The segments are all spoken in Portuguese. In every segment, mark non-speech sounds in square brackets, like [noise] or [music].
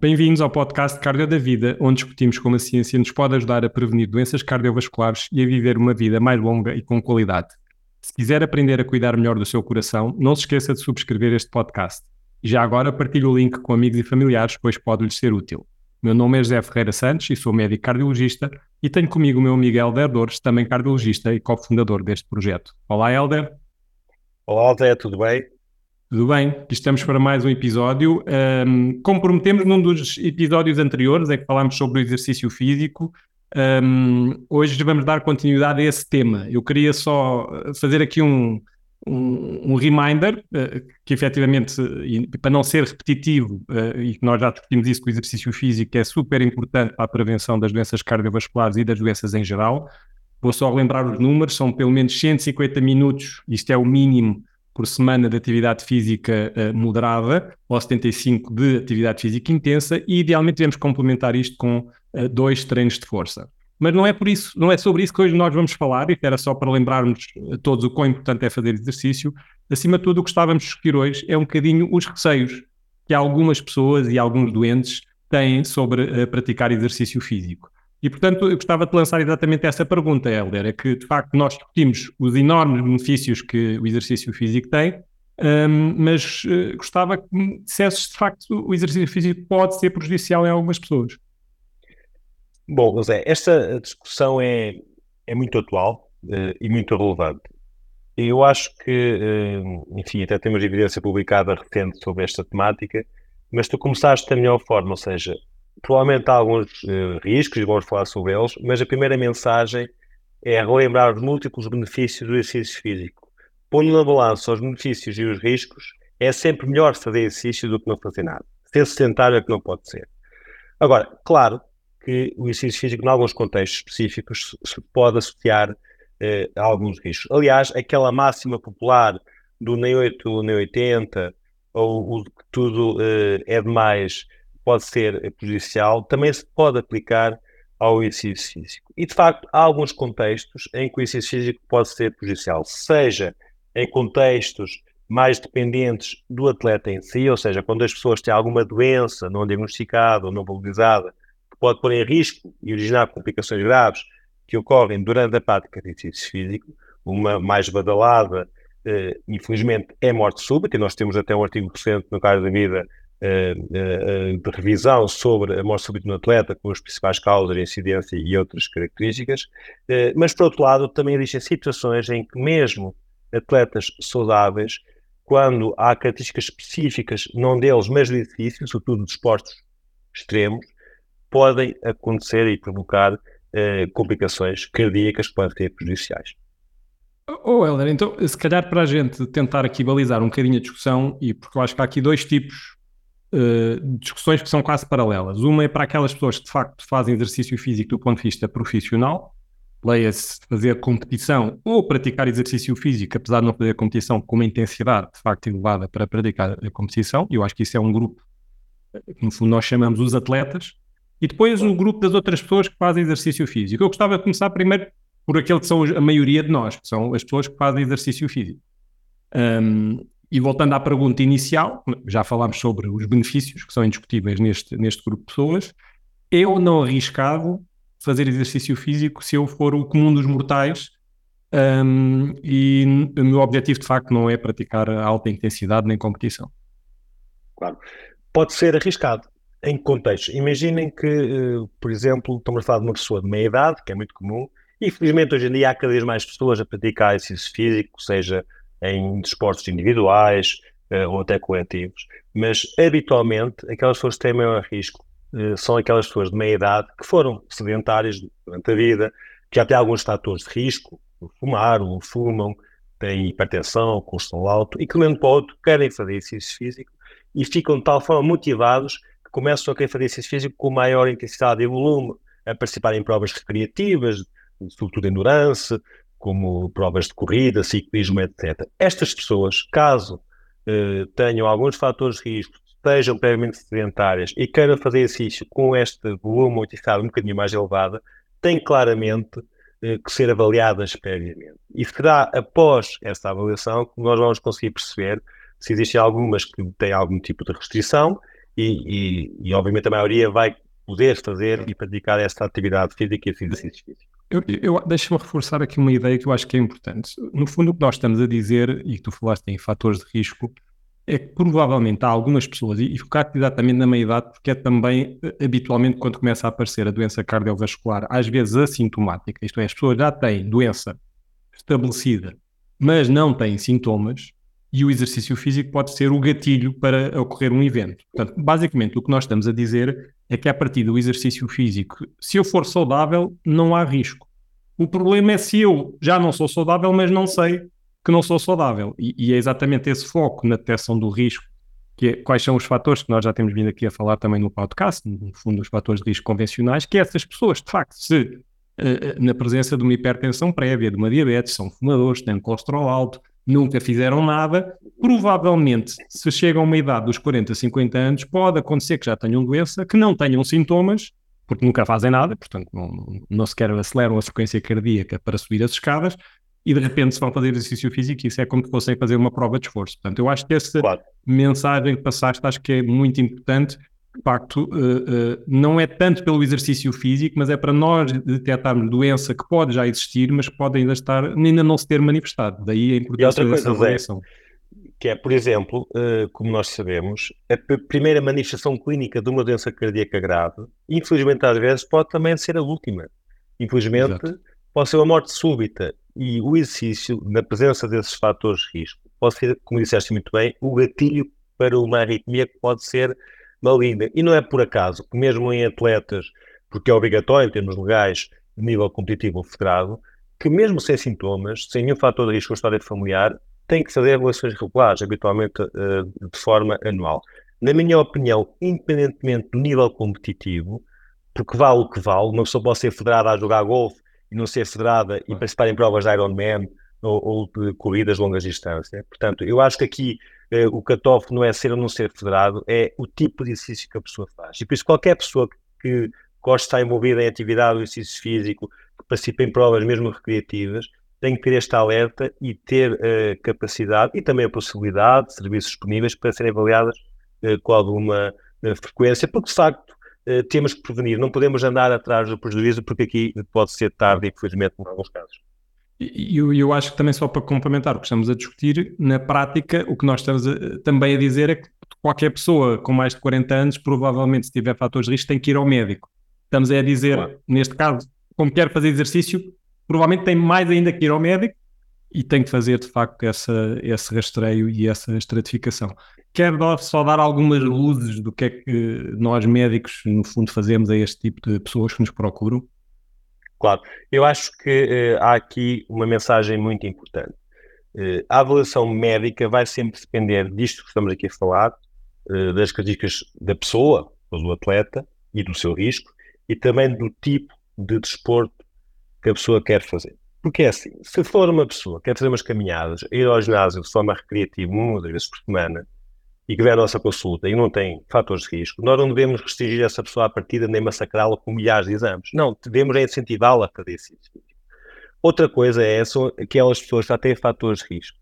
Bem-vindos ao podcast Cardio da Vida, onde discutimos como a ciência nos pode ajudar a prevenir doenças cardiovasculares e a viver uma vida mais longa e com qualidade. Se quiser aprender a cuidar melhor do seu coração, não se esqueça de subscrever este podcast. E já agora partilhe o link com amigos e familiares, pois pode-lhes ser útil. Meu nome é José Ferreira Santos e sou médico cardiologista e tenho comigo o meu amigo Helder Dores, também cardiologista e cofundador deste projeto. Olá, Helder. Olá, Zé, tudo bem? Tudo bem, estamos para mais um episódio. Um, como prometemos num dos episódios anteriores, é que falámos sobre o exercício físico. Um, hoje vamos dar continuidade a esse tema. Eu queria só fazer aqui um, um, um reminder uh, que efetivamente, para não ser repetitivo, uh, e nós já discutimos isso, que o exercício físico é super importante para a prevenção das doenças cardiovasculares e das doenças em geral. Vou só lembrar os números, são pelo menos 150 minutos, isto é o mínimo por semana de atividade física uh, moderada ou 75 de atividade física intensa e idealmente devemos complementar isto com uh, dois treinos de força. Mas não é por isso, não é sobre isso que hoje nós vamos falar, isto era só para lembrarmos a todos o quão importante é fazer exercício. Acima de tudo, o que estávamos a discutir hoje é um bocadinho os receios que algumas pessoas e alguns doentes têm sobre uh, praticar exercício físico. E, portanto, eu gostava de lançar exatamente essa pergunta, Helder, é que, de facto, nós discutimos os enormes benefícios que o exercício físico tem, um, mas uh, gostava que me dissesses, de facto, o exercício físico pode ser prejudicial em algumas pessoas. Bom, José, esta discussão é, é muito atual uh, e muito relevante. Eu acho que, uh, enfim, até temos evidência publicada recente sobre esta temática, mas tu começaste da melhor forma, ou seja, provavelmente há alguns uh, riscos e vamos falar sobre eles, mas a primeira mensagem é relembrar os múltiplos benefícios do exercício físico. Pondo na balança os benefícios e os riscos, é sempre melhor fazer exercício do que não fazer nada. Ser sedentário é que não pode ser. Agora, claro que o exercício físico, em alguns contextos específicos, se pode associar uh, a alguns riscos. Aliás, aquela máxima popular do nem 8 nem 80, ou o que tudo uh, é demais pode ser prejudicial, também se pode aplicar ao exercício físico. E, de facto, há alguns contextos em que o exercício físico pode ser prejudicial, seja em contextos mais dependentes do atleta em si, ou seja, quando as pessoas têm alguma doença não diagnosticada ou não valorizada, que pode pôr em risco e originar complicações graves que ocorrem durante a prática de exercício físico, uma mais badalada, eh, infelizmente, é morte súbita, e nós temos até um artigo recente no Caso da Vida de revisão sobre a morte súbita no atleta, com as principais causas, incidência e outras características, eh, mas por outro lado também existem situações em que mesmo atletas saudáveis, quando há características específicas, não deles, mas de exercício, sobretudo de esportes extremos, podem acontecer e provocar complicações cardíacas que podem ser prejudiciais. Oh, Helder, então, se calhar para a gente tentar aqui balizar um bocadinho a discussão, e porque eu acho que há aqui dois tipos uh, discussões que são quase paralelas. Uma é para aquelas pessoas que de facto fazem exercício físico do ponto de vista profissional, leia-se fazer competição ou praticar exercício físico, apesar de não fazer competição com uma intensidade de facto elevada para praticar a competição. Eu acho que isso é um grupo que no fundo nós chamamos os atletas. E depois o grupo das outras pessoas que fazem exercício físico. Eu gostava de começar primeiro por aquele que são a maioria de nós, que são as pessoas que fazem exercício físico. Um, e voltando à pergunta inicial, já falámos sobre os benefícios que são indiscutíveis neste, neste grupo de pessoas. É ou não arriscado fazer exercício físico se eu for o comum dos mortais um, e o meu objetivo de facto não é praticar alta intensidade nem competição? Claro, pode ser arriscado em contextos. Imaginem que, eh, por exemplo, estamos a falar de uma pessoa de meia idade, que é muito comum, e felizmente hoje em dia há cada vez mais pessoas a praticar exercício físico, seja em desportos individuais uh, ou até coletivos, mas habitualmente aquelas pessoas que têm maior risco uh, são aquelas pessoas de meia idade que foram sedentárias durante a vida, que já têm alguns fatores de risco, fumaram, fumam, têm hipertensão, colesterol alto e que, um para o outro, querem fazer exercício físico e ficam de tal forma motivados que começam a querer fazer exercício físico com maior intensidade e volume, a participar em provas recreativas, sobretudo endurance, como provas de corrida, ciclismo, etc. Estas pessoas, caso eh, tenham alguns fatores de risco, estejam previamente sedentárias e queiram fazer exercício com este volume ou intensidade um bocadinho mais elevada, têm claramente eh, que ser avaliadas previamente. E será após essa avaliação que nós vamos conseguir perceber se existem algumas que têm algum tipo de restrição e, e, e obviamente a maioria vai poder fazer e praticar esta atividade física e exercício físico. Eu, eu Deixa-me reforçar aqui uma ideia que eu acho que é importante. No fundo, o que nós estamos a dizer, e que tu falaste em fatores de risco, é que provavelmente há algumas pessoas, e, e focar exatamente na meia-idade, porque é também eh, habitualmente quando começa a aparecer a doença cardiovascular, às vezes assintomática, isto é, as pessoas já têm doença estabelecida, mas não têm sintomas, e o exercício físico pode ser o gatilho para ocorrer um evento. Portanto, basicamente, o que nós estamos a dizer é que a partir do exercício físico, se eu for saudável, não há risco. O problema é se eu já não sou saudável, mas não sei que não sou saudável. E, e é exatamente esse foco na detecção do risco, que é, quais são os fatores que nós já temos vindo aqui a falar também no podcast, no fundo, os fatores de risco convencionais, que essas pessoas, de facto, se uh, na presença de uma hipertensão prévia, de uma diabetes, são fumadores, têm colesterol alto, nunca fizeram nada, provavelmente, se chegam a uma idade dos 40, 50 anos, pode acontecer que já tenham doença, que não tenham sintomas, porque nunca fazem nada, portanto, não, não sequer aceleram a frequência cardíaca para subir as escadas, e de repente se vão fazer exercício físico, isso é como se fossem fazer uma prova de esforço. Portanto, eu acho que essa claro. mensagem que passaste acho que é muito importante. De facto, uh, uh, não é tanto pelo exercício físico, mas é para nós detectarmos doença que pode já existir, mas que pode ainda estar, ainda não se ter manifestado. Daí a importância dessa avaliação. Que é, por exemplo, uh, como nós sabemos, a primeira manifestação clínica de uma doença cardíaca grave, infelizmente às vezes pode também ser a última. Infelizmente, Exato. pode ser uma morte súbita e o exercício, na presença desses fatores de risco, pode ser, como disseste muito bem, o gatilho para uma arritmia que pode ser maligna. E não é por acaso que, mesmo em atletas, porque é obrigatório em termos legais, de nível competitivo ou federado, que mesmo sem sintomas, sem nenhum fator de risco ou história familiar, tem que fazer avaliações regulares, habitualmente uh, de forma anual. Na minha opinião, independentemente do nível competitivo, porque vale o que vale, uma pessoa pode ser federada a jogar golfe e não ser federada e participar em provas de Ironman ou, ou de corridas de longas distâncias. Portanto, eu acho que aqui eh, o cut-off não é ser ou não ser federado, é o tipo de exercício que a pessoa faz. E por isso qualquer pessoa que, gosta de estar envolvida em atividade ou exercício físico, que participa em provas mesmo recreativas, tem que ter este alerta e ter uh, capacidade e também a possibilidade de serviços disponíveis para serem avaliadas uh, com alguma uh, frequência, porque de facto eh, temos que prevenir, não podemos andar atrás do prejuízo, porque aqui pode ser tarde, infelizmente, em alguns casos. E eu, eu, acho que também só para complementar o que estamos a discutir, na prática, o que nós estamos a, também a dizer é que qualquer pessoa com mais de 40 anos, provavelmente, se tiver fatores de risco, tem que ir ao médico. Estamos a dizer, claro. neste caso, como quer fazer exercício, provavelmente tem mais ainda que ir ao médico e tem que fazer, de facto, essa, esse rastreio e essa estratificação. Quero só dar algumas luzes do que é que nós médicos, no fundo, fazemos a este tipo de pessoas que nos procuram? Claro, eu acho que uh, há aqui uma mensagem muito importante. Uh, a avaliação médica vai sempre depender disto que estamos aqui a falar, uh, das características da pessoa, do atleta e do seu risco, e também do tipo de desporto que a pessoa quer fazer. Porque é assim, se for uma pessoa que quer fazer umas caminhadas, ir ao ginásio de forma recreativa uma ou duas vezes por semana, e que vem à nossa consulta e não tem fatores de risco, nós não devemos restringir essa pessoa à partida nem massacrá-la com milhares de exames. Não, devemos é incentivá-la a fazer isso. Outra coisa é são aquelas pessoas que já têm fatores de risco,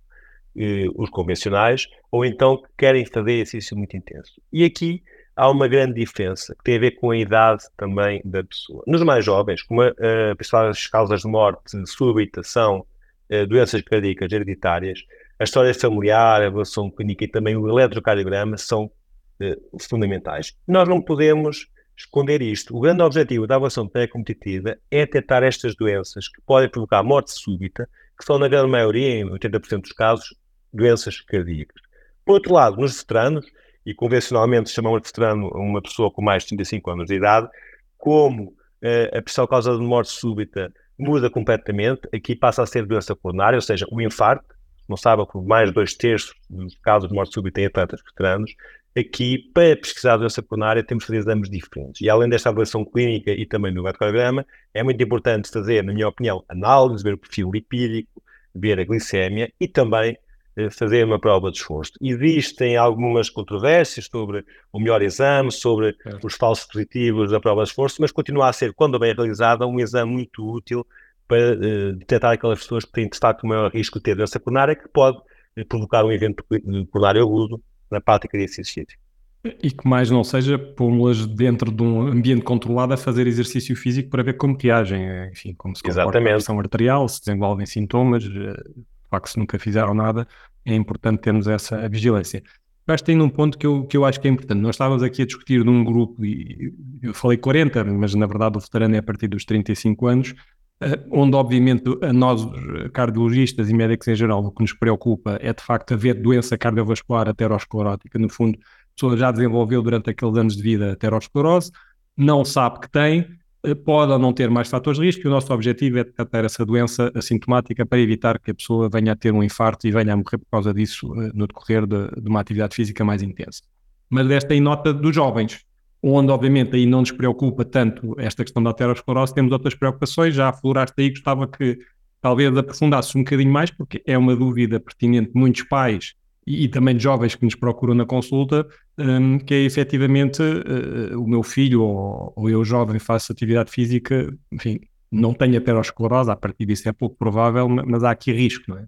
eh, os convencionais, ou então que querem fazer exercício muito intenso. E aqui há uma grande diferença que tem a ver com a idade também da pessoa. Nos mais jovens, como a, a principais causas de morte súbita são uh, doenças cardíacas hereditárias, a história familiar, a avaliação clínica e também o eletrocardiograma são uh, fundamentais. Nós não podemos esconder isto. O grande objetivo da avaliação pré-competitiva é detectar estas doenças que podem provocar morte súbita, que são, na grande maioria, em 80% dos casos, doenças cardíacas. Por outro lado, nos veteranos, e convencionalmente chamamos de veterano uma pessoa com mais de 35 anos de idade, como uh, a principal causa de morte súbita muda completamente, aqui passa a ser doença coronária, ou seja, o infarto, não sabe por mais de dois terços dos casos de morte súbita em atletas veteranos, aqui, para pesquisar a doença coronária, temos que fazer exames diferentes. E além desta avaliação clínica e também no eletrocardiograma, é muito importante fazer, na minha opinião, análise, ver o perfil lipídico, ver a glicémia e também eh, fazer uma prova de esforço. Existem algumas controvérsias sobre o melhor exame, sobre os falsos positivos da prova de esforço, mas continua a ser, quando bem realizada, um exame muito útil para uh, detectar aquelas pessoas que têm de o maior risco de ter doença coronária, que pode uh, provocar um evento coronário agudo na prática de exercício E que mais não seja pô-las dentro de um ambiente controlado a fazer exercício físico para ver como reagem, enfim, como se comporta a pressão arterial, se desenvolvem sintomas, eh, de facto se nunca fizeram nada, é importante termos essa vigilância. Que tem um ponto que eu, que eu acho que é importante. Nós estávamos aqui a discutir num grupo, e eu falei 40, mas na verdade o veterano é a partir dos 35 anos, eh, onde obviamente a nós, cardiologistas e médicos em geral, o que nos preocupa é de facto haver doença cardiovascular aterosclerótica. No fundo, a pessoa já desenvolveu durante aqueles anos de vida aterosclerose, não sabe que tem, eh, pode ou não ter mais fatores de risco, e o nosso objetivo é tratar essa doença assintomática para evitar que a pessoa venha a ter um infarto e venha a morrer por causa disso eh, no decorrer de, de uma atividade física mais intensa. Mas esta em nota dos jovens, onde obviamente aí não nos preocupa tanto esta questão da aterosclerose, temos outras preocupações, já afloraste aí, gostava que talvez aprofundasses um bocadinho mais, porque é uma dúvida pertinente de muitos pais e, e também de jovens que nos procuram na consulta, um, que é efetivamente uh, o meu filho ou, ou, eu jovem faço atividade física, enfim, não tenho aterosclerose, a partir disso é pouco provável, mas há aqui risco, não é?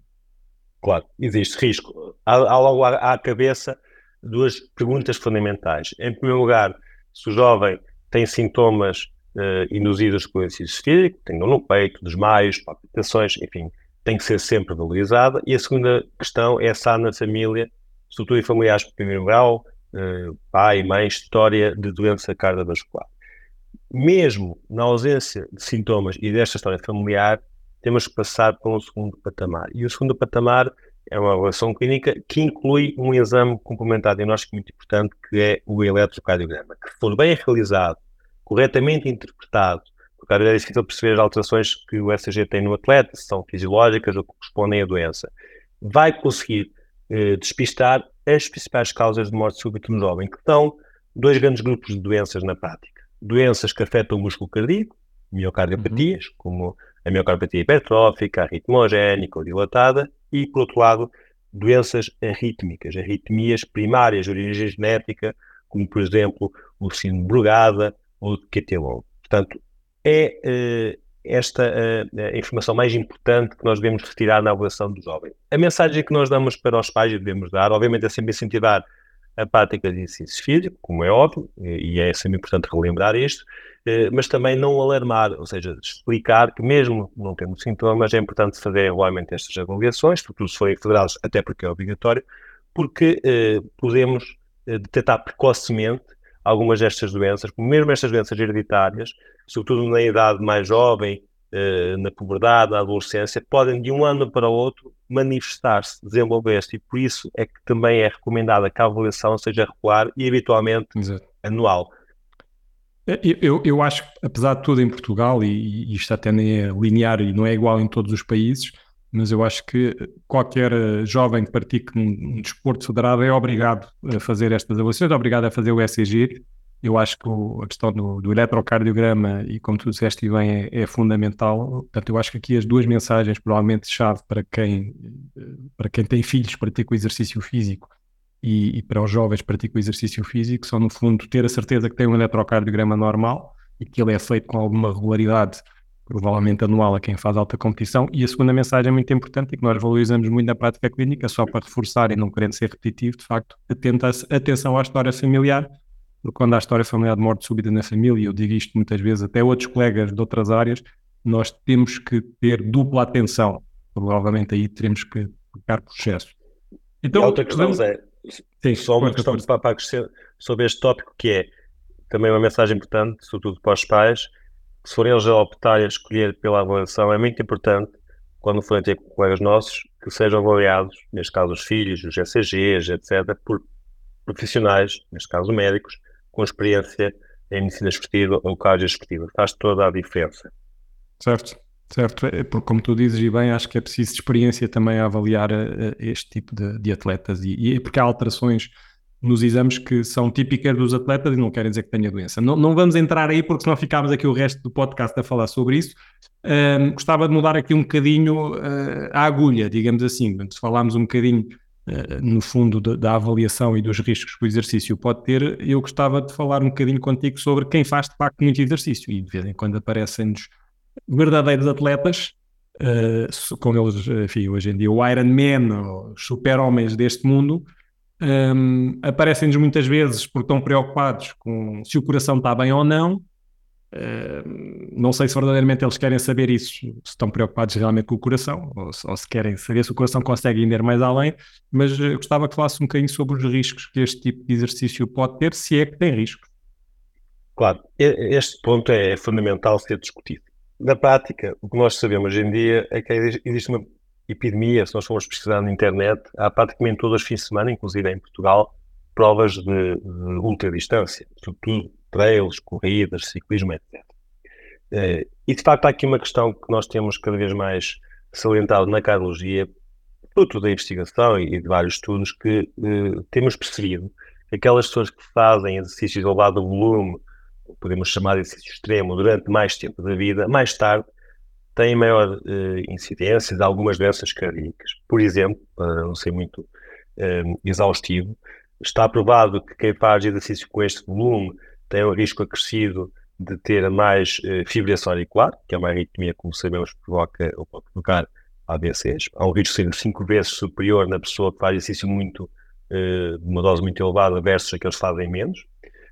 Claro, existe risco. Há, logo à, à cabeça duas perguntas fundamentais. Em primeiro lugar, se o jovem tem sintomas uh, induzidos com exercício físico, dor no peito, desmaios, palpitações, enfim, tem que ser sempre valorizada. E a segunda questão é se há na família, estrutura familiares de primeiro grau, uh, pai, mãe, história de doença cardiovascular. Mesmo na ausência de sintomas e desta história familiar, temos que passar para um segundo patamar. E o segundo patamar é uma avaliação clínica que inclui um exame complementar diagnóstico muito importante, que é o eletrocardiograma, que for bem realizado, corretamente interpretado, porque às vezes é difícil perceber as alterações que o ECG tem no atleta, se são fisiológicas ou correspondem à doença, vai conseguir eh, despistar as principais causas de morte súbita no jovem, que são dois grandes grupos de doenças na prática. Doenças que afetam o músculo cardíaco, miocardiopatias, uhum. como a miocardiopatia hipertrófica, arritmogénica ou dilatada, e, por outro lado, doenças arrítmicas, arritmias primárias de origem genética, como, por exemplo, o síndrome Brugada ou de QT-LON. Portanto, é uh, esta uh, a informação mais importante que nós devemos retirar na avaliação do jovem. A mensagem que nós damos para os pais e devemos dar, obviamente, é sempre incentivar a prática de exercício físico, como é óbvio, e é sempre importante relembrar isto, mas também não alarmar, ou seja, explicar que mesmo não tendo sintomas é importante fazer regularmente estas avaliações, porque se forem federados, até porque é obrigatório, porque eh, podemos eh, detectar precocemente algumas destas doenças, mesmo estas doenças hereditárias, sobretudo na idade mais jovem, eh, na puberdade, na adolescência, podem de um ano para o outro manifestar-se, desenvolver-se, e por isso é que também é recomendada que a avaliação seja regular e habitualmente Exato. anual. É, eu, eu acho que, apesar de tudo em Portugal, e, e isto até nem é linear e não é igual em todos os países, mas eu acho que qualquer eh, jovem que pratique um, um desporto federado é obrigado a fazer estas avaliações, é obrigado a fazer o ECG. Eu acho que o, a questão do, do, eletrocardiograma, e como tu disseste bem, é, é, fundamental. Portanto, eu acho que aqui as duas mensagens, provavelmente chave para quem, eh, para quem tem filhos, pratica o exercício físico e, e, para os jovens que praticam exercício físico são, no fundo, ter a certeza que tem um eletrocardiograma normal e que ele é feito com alguma regularidade, provavelmente anual, a quem faz alta competição. E a segunda mensagem é muito importante e que nós valorizamos muito na prática clínica, só para reforçar e não querendo ser repetitivo, de facto, atenta atenção à história familiar, porque quando há história familiar de morte súbita na família, eu digo isto muitas vezes, até outros colegas de outras áreas, nós temos que ter dupla atenção. Provavelmente aí teremos que ficar por excesso. Então, e outra questão, vamos... Zé, Sim, só uma questão para, para acrescer sobre este tópico que é também uma mensagem importante, sobretudo para os pais, se forem eles a optar a escolher pela avaliação, é muito importante, quando forem ter colegas nossos, que sejam avaliados, neste caso os filhos, os ECGs, etc., por profissionais, neste caso médicos, com experiência em medicina esportiva ou cardio esportiva. Faz toda a diferença. Certo. Certo, é, porque como tu dizes e bem, acho que é preciso experiência também a avaliar a, a este tipo de, de atletas e, e, é porque há alterações nos exames que são típicas dos atletas e não querem dizer que tenha doença. Não, não vamos entrar aí porque senão ficámos aqui o resto do podcast a falar sobre isso. Um, gostava de mudar aqui um bocadinho uh, a agulha, digamos assim. Se falarmos um bocadinho uh, no fundo de, da avaliação e dos riscos que o exercício pode ter, eu gostava de falar um bocadinho contigo sobre quem faz de facto muito exercício e de vez em quando aparecem-nos verdadeiros atletas, uh, como eles, enfim, hoje em dia, o Iron Man, os super-homens deste mundo, Um, Aparecem-nos muitas vezes porque estão preocupados com se o coração está bem ou não. Uh, não sei se verdadeiramente eles querem saber isso, se estão preocupados realmente com o coração, ou se, ou se querem saber se o coração consegue ir mais além, mas uh, gostava que falasse um bocadinho sobre os riscos que este tipo de exercício pode ter, se é que tem riscos. Claro, este ponto é fundamental ser discutido. Na prática, o que nós sabemos hoje em dia é que existe uma epidemia, se nós formos pesquisar na internet, há praticamente todos os fins de semana, inclusive em Portugal, provas de, de ultradistância, sobretudo trails, corridas, ciclismo, etc. Eh, e de facto há aqui uma questão que nós temos cada vez mais salientado na cardiologia, fruto da investigação e de vários estudos, que eh, temos percebido que aquelas pessoas que fazem exercícios de elevado volume, podemos chamar de exercício extremo, durante mais tempo da vida, mais tarde têm maior uh, incidência de algumas doenças cardíacas. Por exemplo, para não ser muito uh, exaustivo, está provado que quem faz exercício com este volume tem um risco acrescido de ter mais uh, fibrilação auricular, que é uma arritmia, como sabemos, provoca ou pode provocar AVCs. Há um risco de ser cinco vezes superior na pessoa que faz exercício muito, de uma dose muito elevada versus aqueles que fazem menos.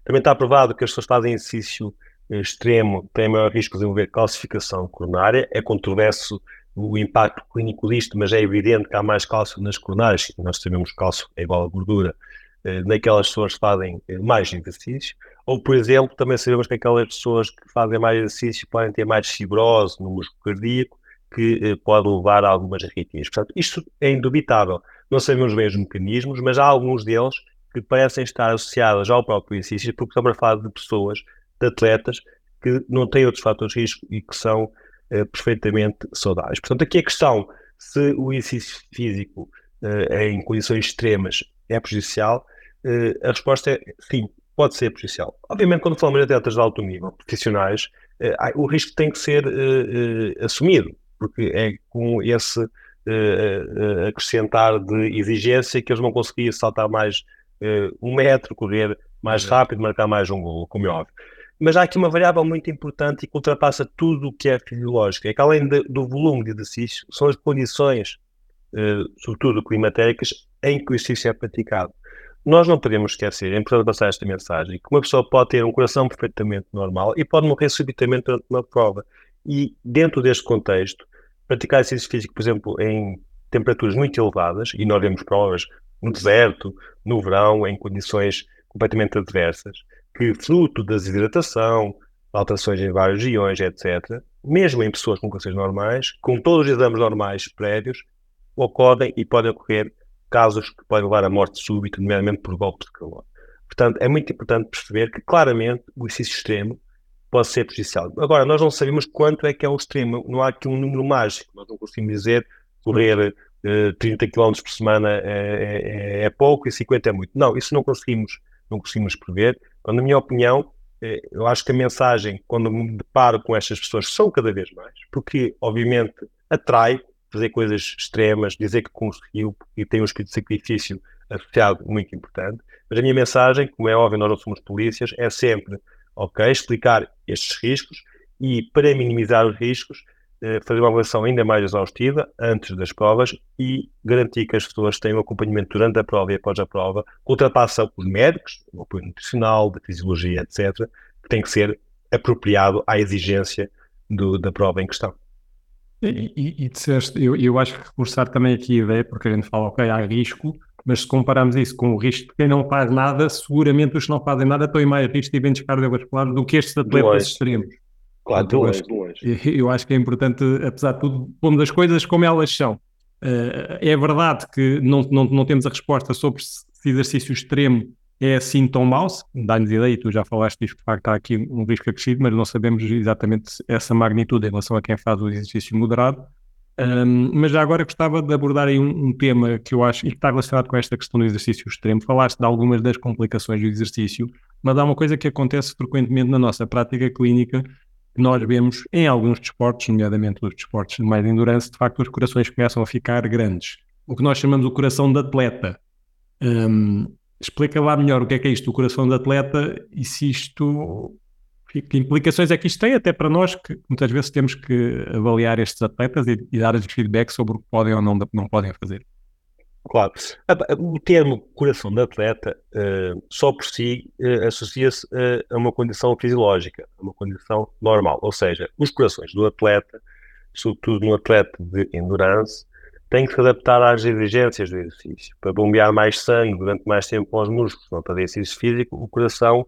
Também está provado que as pessoas que fazem exercício extremo têm maior risco de desenvolver calcificação coronária. É controverso o impacto clínico disto, mas é evidente que há mais cálcio nas coronárias. Nós sabemos que cálcio é igual a gordura eh, naquelas pessoas que fazem eh, mais exercício. Ou, por exemplo, também sabemos que aquelas pessoas que fazem mais exercício podem ter mais fibrose no músculo cardíaco, que eh, pode levar a algumas arritmias. Portanto, isto é indubitável. Não sabemos bem os mecanismos, mas há alguns deles que parecem estar associados ao próprio exercício, porque estamos a falar de pessoas de atletas que não têm outros fatores de risco e que são uh, perfeitamente saudáveis. Portanto, aqui a questão se o exercício físico uh, em condições extremas é prejudicial, uh, a resposta é sim, pode ser prejudicial. Obviamente, quando falamos de atletas de alto nível, profissionais, o risco tem que ser assumido, porque é com esse acrescentar de exigência que eles vão conseguir saltar mais um metro, correr mais rápido, marcar mais um gol, como é óbvio. Mas há aqui uma variável muito importante e que ultrapassa tudo o que é fisiológico. É que além de, do volume de exercício, são as condições, eh, sobretudo climatéricas, em que o exercício é praticado. Nós não podemos esquecer, é importante passar esta mensagem, que uma pessoa pode ter um coração perfeitamente normal e pode morrer subitamente durante uma prova. E dentro deste contexto, praticar exercício físico, por exemplo, em temperaturas muito elevadas, e nós vemos provas no deserto, no verão, em condições completamente adversas, que, fruto da desidratação, alterações em vários iões, etc., mesmo em pessoas com cânceres normais, com todos os exames normais prévios, ocorrem e podem ocorrer casos que podem levar à morte súbita, nomeadamente por golpe de calor. Portanto, é muito importante perceber que, claramente, o exercício extremo pode ser prejudicial. Agora, nós não sabemos quanto é que é o extremo, não há aqui um número mágico, nós não conseguimos dizer correr 30 km por semana é, é, é, pouco e 50 é muito. Não, isso não conseguimos, não conseguimos prever. Então, na minha opinião, eh, eu acho que a mensagem, quando me deparo com estas pessoas, são cada vez mais, porque obviamente atrai fazer coisas extremas, dizer que conseguiu e tem um espírito de sacrifício associado muito importante, mas a minha mensagem, como é óbvio, nós não somos polícias, é sempre, ok, explicar estes riscos e para minimizar os riscos, eh, fazer uma avaliação ainda mais exaustiva antes das provas e garantir que as pessoas têm um acompanhamento durante a prova e após a prova, ultrapassa os médicos, o apoio nutricional, da fisiologia, etc., que tem que ser apropriado à exigência do, da prova em questão. E, e, e disseste, eu, eu acho que reforçar também aqui a ideia, porque a gente fala, ok, há risco, mas se compararmos isso com o risco de quem não faz nada, seguramente os que não fazem nada estão em mais risco de eventos cardiovasculares do que estes atletas extremos. Claro, longe, de longe. Eu acho que é importante, apesar de tudo, pomos as coisas como elas são. Uh, é verdade que não, não, não temos a resposta sobre se exercício extremo é assim tão mau, dá-nos ideia, e tu já falaste disso, que de facto há aqui um risco acrescido, mas não sabemos exatamente essa magnitude em relação a quem faz o exercício moderado. Um, mas já agora gostava de abordar aí um, um, tema que eu acho e que está relacionado com esta questão do exercício extremo. Falaste de algumas das complicações do exercício, mas há uma coisa que acontece frequentemente na nossa prática clínica nós vemos em alguns desportos, nomeadamente os desportos de mais endurance, de facto os corações começam a ficar grandes. O que nós chamamos o coração de atleta. Um, explica lá melhor o que é que é isto, o coração de atleta, e se isto. Que implicações é que isto tem, até para nós, que muitas vezes temos que avaliar estes atletas e, e dar-lhes feedback sobre o que podem ou não, não podem fazer. Claro. O termo coração de atleta, uh, só por si, uh, associa-se uh, a uma condição fisiológica, a uma condição normal. Ou seja, os corações do atleta, sobretudo no atleta de endurance, têm que se adaptar às exigências do exercício. Para bombear mais sangue durante mais tempo aos músculos, não para exercício físico, o coração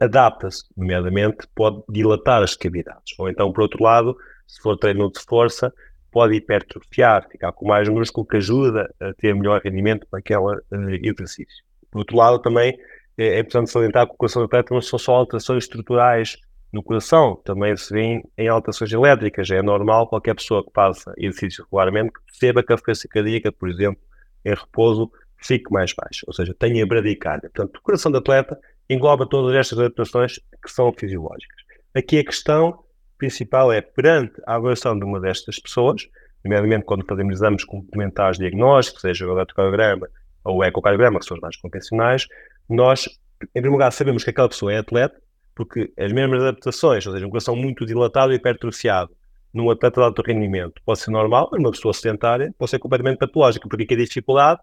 adapta-se, nomeadamente pode dilatar as cavidades. Ou então, por outro lado, se for treino de força, pode hipertrofiar, ficar com mais músculo que ajuda a ter melhor rendimento para aquele uh, exercício. Por outro lado, também é, é importante salientar que o coração do atleta não são só alterações estruturais no coração, também se vê em alterações elétricas. É normal qualquer pessoa que faça exercício regularmente que perceba que a frequência cardíaca, por exemplo, em repouso, fique mais baixa, ou seja, tenha bradicardia. Portanto, o coração do atleta engloba todas estas adaptações que são fisiológicas. Aqui a questão principal é, perante a avaliação de uma destas pessoas, nomeadamente quando fazemos exames complementares diagnósticos, seja o eletrocardiograma ou o ecocardiograma, que são os mais convencionais, nós, em primeiro lugar, sabemos que aquela pessoa é atleta, porque as mesmas adaptações, ou seja, um coração muito dilatado e hipertrofiado, num atleta de alto rendimento pode ser normal, mas numa pessoa sedentária pode ser completamente patológica, porque aqui a dificuldade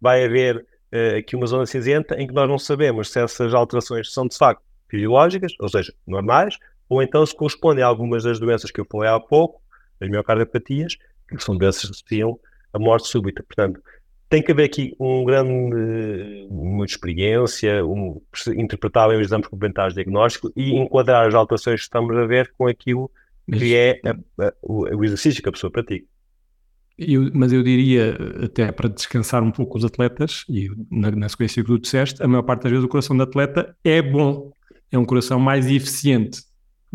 vai haver uh, aqui uma zona cinzenta em que nós não sabemos se essas alterações são de facto fisiológicas, ou seja, normais, ou então se correspondem a algumas das doenças que eu falei há pouco, as miocardiopatias, que são doenças que associam a morte súbita. Portanto, tem que haver aqui um grande, uma experiência, um, interpretar bem os exames complementares de diagnóstico e enquadrar as alterações que estamos a ver com aquilo que é a, a, o, o, exercício que a pessoa pratica. Eu, mas eu diria, até para descansar um pouco os atletas, e na, na sequência que tu disseste, a maior parte das vezes o coração do atleta é bom, é um coração mais eficiente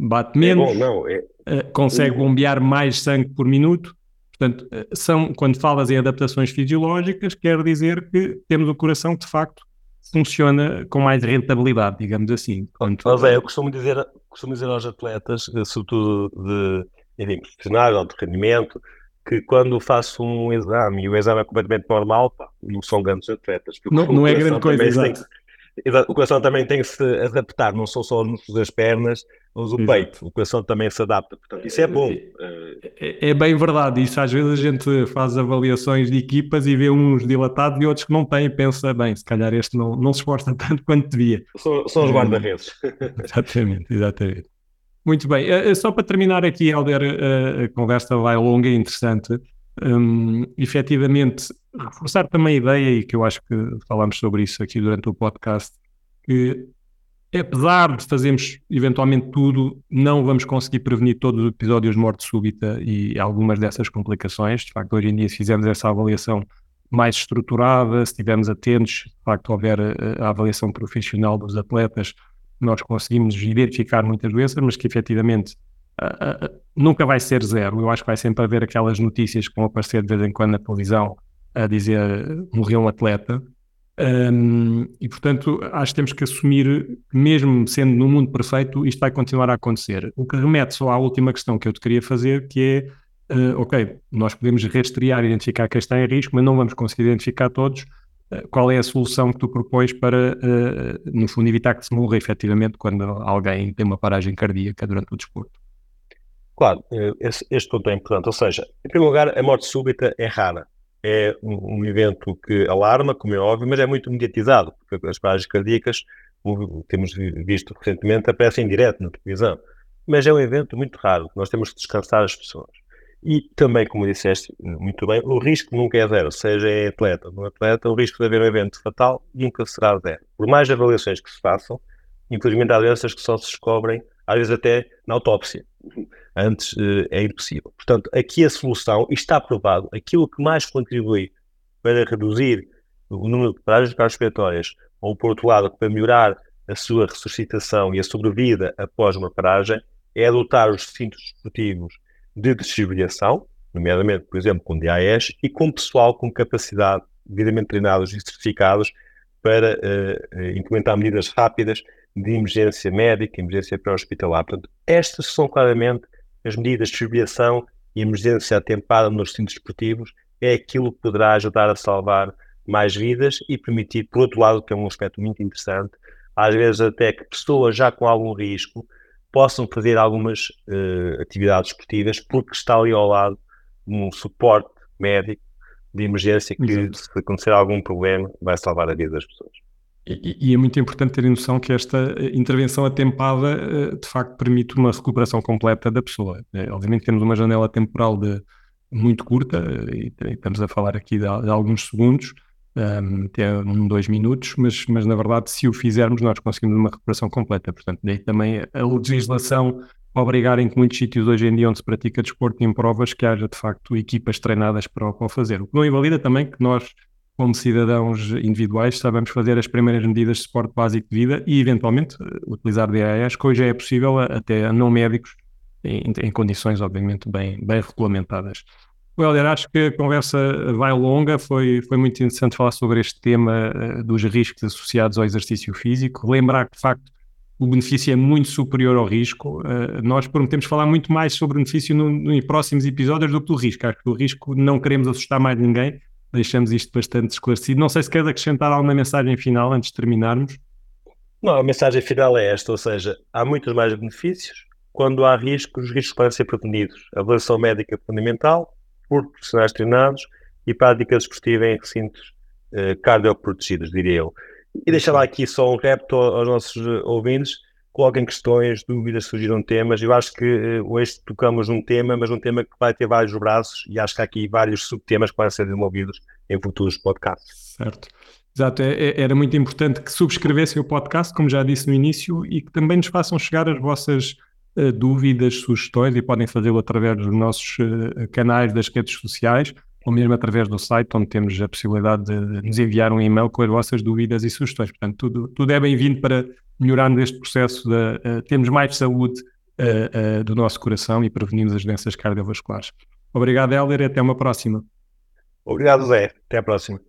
bate menos, é bom, não, é... uh, consegue bombear mais sangue por minuto. Portanto, uh, são, quando falas em adaptações fisiológicas, quer dizer que temos o coração que de facto funciona com mais rentabilidade, digamos assim. Quanto... Mas é, eu costumo dizer, costumo dizer aos atletas, eh, sobretudo de enfim, profissionais, de alto rendimento, que quando faço um exame e o exame é completamente normal, pá, não são grandes atletas. Não, não é grande coisa, exato. O coração também tem que se adaptar, não são só os músculos das pernas, mas o Exato. peito, o coração também se adapta. Portanto, isso é bom. É, é, é, bem verdade. Isso às vezes a gente faz avaliações de equipas e vê uns dilatados e outros que não têm. Pensa, bem, se calhar este não, não se esforça [laughs] tanto quanto devia. São, são os guarda-redes. [laughs] exatamente, exatamente. Muito bem. Uh, só para terminar aqui, Helder, uh, a conversa vai longa e interessante. Um, efetivamente, reforçar também a ideia, e que eu acho que falámos sobre isso aqui durante o podcast, que apesar de fazermos eventualmente tudo, não vamos conseguir prevenir todos os episódios de morte súbita e algumas dessas complicações. De facto, hoje em dia, se fizermos essa avaliação mais estruturada, se estivermos atentos, de facto, houver a, a avaliação profissional dos atletas, nós conseguimos identificar muitas doenças, mas que efetivamente uh, uh, nunca vai ser zero. Eu acho que vai sempre haver aquelas notícias que vão aparecer de vez em quando na televisão a dizer morreu um atleta, um, e, portanto, acho que temos que assumir, mesmo sendo no mundo perfeito, isto vai continuar a acontecer. O que remete só à última questão que eu te queria fazer, que é, uh, ok, nós podemos rastrear e identificar quem está em risco, mas não vamos conseguir identificar todos. Uh, qual é a solução que tu propões para, uh, no fundo, evitar que se morra efetivamente quando alguém tem uma paragem cardíaca durante o desporto? Claro, este, este ponto é importante. Ou seja, em primeiro lugar, a morte súbita é rara é um, um, evento que alarma, como é óbvio, mas é muito mediatizado, porque as paragens cardíacas, temos visto recentemente, aparecem em direto na televisão. Mas é um evento muito raro, nós temos que descansar as pessoas. E também, como disseste muito bem, o risco nunca é zero, seja em atleta ou não atleta, o risco de haver um evento fatal nunca será zero. Por mais avaliações que se façam, infelizmente há doenças que só se descobrem, às vezes até na autópsia antes uh, é impossível. Portanto, aqui a solução, e está provado, aquilo que mais contribui para reduzir o número de paragens cardiorrespiratórias, ou por outro lado, para melhorar a sua ressuscitação e a sobrevida após uma paragem, é adotar os recintos esportivos de desfibrilação, nomeadamente, por exemplo, com DAES, e com pessoal com capacidade devidamente treinados e certificados para uh, implementar medidas rápidas de emergência médica, emergência pré-hospitalar. Portanto, estas são claramente as medidas de desfibrilação e emergência atempada nos centros esportivos, é aquilo que poderá ajudar a salvar mais vidas e permitir, por outro lado, que é um aspecto muito interessante, às vezes até que pessoas já com algum risco possam fazer algumas uh, atividades esportivas porque está ali ao lado um suporte médico de emergência que, Exato. se acontecer algum problema, vai salvar a vida das pessoas. E, e, é muito importante ter noção que esta eh, intervenção atempada eh, de facto permite uma recuperação completa da pessoa. É, obviamente temos uma janela temporal de, muito curta, e, estamos a falar aqui de, de alguns segundos, um, até um, dois minutos, mas, mas na verdade, se o fizermos, nós conseguimos uma recuperação completa. Portanto, daí também a legislação obrigar em que muitos sítios hoje em dia onde se pratica desporto em provas que haja de facto equipas treinadas para o fazer. O que não invalida também que nós, como cidadãos individuais, sabemos fazer as primeiras medidas de suporte básico de vida e eventualmente utilizar DAEs, que hoje é possível até a não médicos em, em condições obviamente bem, bem regulamentadas. Helder, acho que a conversa vai longa, foi, foi muito interessante falar sobre este tema uh, dos riscos associados ao exercício físico. Lembrar que, de facto, o benefício é muito superior ao risco. Uh, nós prometemos falar muito mais sobre o benefício no, no, em próximos episódios do que do risco. Acho que o risco não queremos assustar mais ninguém, deixamos isto bastante esclarecido. Não sei se queres acrescentar alguma mensagem final antes de terminarmos. Não, a mensagem final é esta, ou seja, há muitos mais benefícios. Quando há riscos, os riscos podem ser prevenidos. A avaliação médica fundamental, por profissionais treinados e prática desportiva em recintos uh, cardioprotegidos, diria eu. E deixar lá aqui só um repto aos nossos eh, ouvintes, coloquem questões, dúvidas, surgiram temas. Eu acho que uh, hoje tocamos um tema, mas um tema que vai ter vários braços e acho que há aqui vários subtemas que podem ser desenvolvidos em futuros podcasts. Certo. Exato, é, é, era muito importante que subscrevessem o podcast, como já disse no início, e que também nos façam chegar as vossas uh, dúvidas, sugestões e podem fazê-lo através dos nossos uh, canais das redes sociais ou mesmo através do site, onde temos a possibilidade de nos enviar um e-mail com as vossas dúvidas e sugestões. Portanto, tudo, tudo é bem-vindo para melhorar este processo de uh, termos mais saúde do nosso coração e prevenirmos as doenças cardiovasculares. Obrigado, Helder, e até uma próxima. Obrigado, Zé. Até a próxima.